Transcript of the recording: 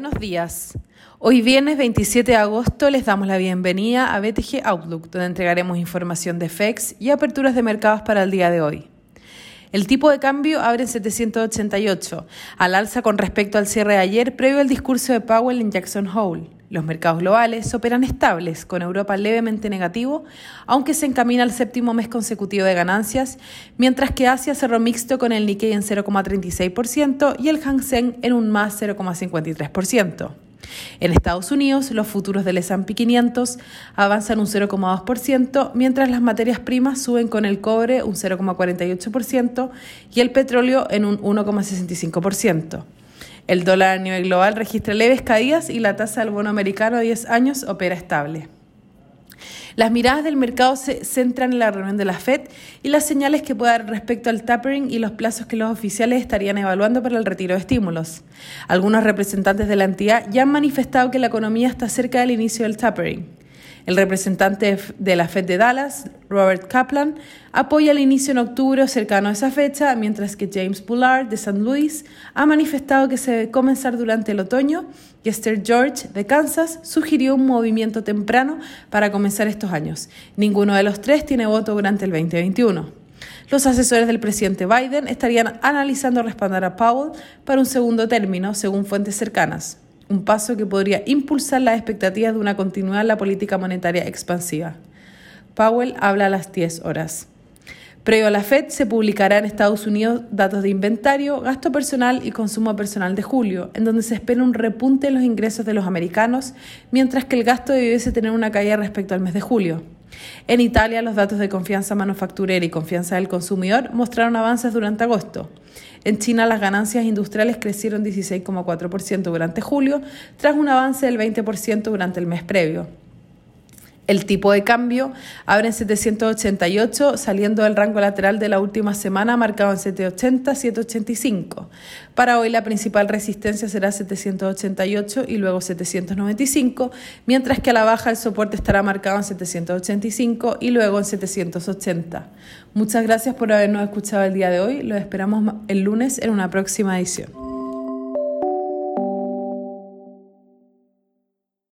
Buenos días. Hoy viernes 27 de agosto les damos la bienvenida a BTG Outlook, donde entregaremos información de FEX y aperturas de mercados para el día de hoy. El tipo de cambio abre en 788, al alza con respecto al cierre de ayer previo al discurso de Powell en Jackson Hole. Los mercados globales operan estables, con Europa levemente negativo, aunque se encamina al séptimo mes consecutivo de ganancias, mientras que Asia cerró mixto con el Nikkei en 0,36% y el Hang Seng en un más 0,53%. En Estados Unidos, los futuros del S&P 500 avanzan un 0,2%, mientras las materias primas suben con el cobre un 0,48% y el petróleo en un 1,65%. El dólar a nivel global registra leves caídas y la tasa del bono americano a 10 años opera estable. Las miradas del mercado se centran en la reunión de la Fed y las señales que pueda dar respecto al tapering y los plazos que los oficiales estarían evaluando para el retiro de estímulos. Algunos representantes de la entidad ya han manifestado que la economía está cerca del inicio del tapering. El representante de la Fed de Dallas, Robert Kaplan, apoya el inicio en octubre cercano a esa fecha, mientras que James Bullard de St. Louis ha manifestado que se debe comenzar durante el otoño y Esther George de Kansas sugirió un movimiento temprano para comenzar estos años. Ninguno de los tres tiene voto durante el 2021. Los asesores del presidente Biden estarían analizando respaldar a Powell para un segundo término, según fuentes cercanas un paso que podría impulsar las expectativas de una continuidad en la política monetaria expansiva. Powell habla a las 10 horas. Previo a la Fed se publicará en Estados Unidos datos de inventario, gasto personal y consumo personal de julio, en donde se espera un repunte en los ingresos de los americanos, mientras que el gasto debiese tener una caída respecto al mes de julio. En Italia, los datos de confianza manufacturera y confianza del consumidor mostraron avances durante agosto. En China, las ganancias industriales crecieron 16,4% durante julio, tras un avance del 20% durante el mes previo. El tipo de cambio abre en 788, saliendo del rango lateral de la última semana marcado en 780-785. Para hoy la principal resistencia será 788 y luego 795, mientras que a la baja el soporte estará marcado en 785 y luego en 780. Muchas gracias por habernos escuchado el día de hoy. Los esperamos el lunes en una próxima edición.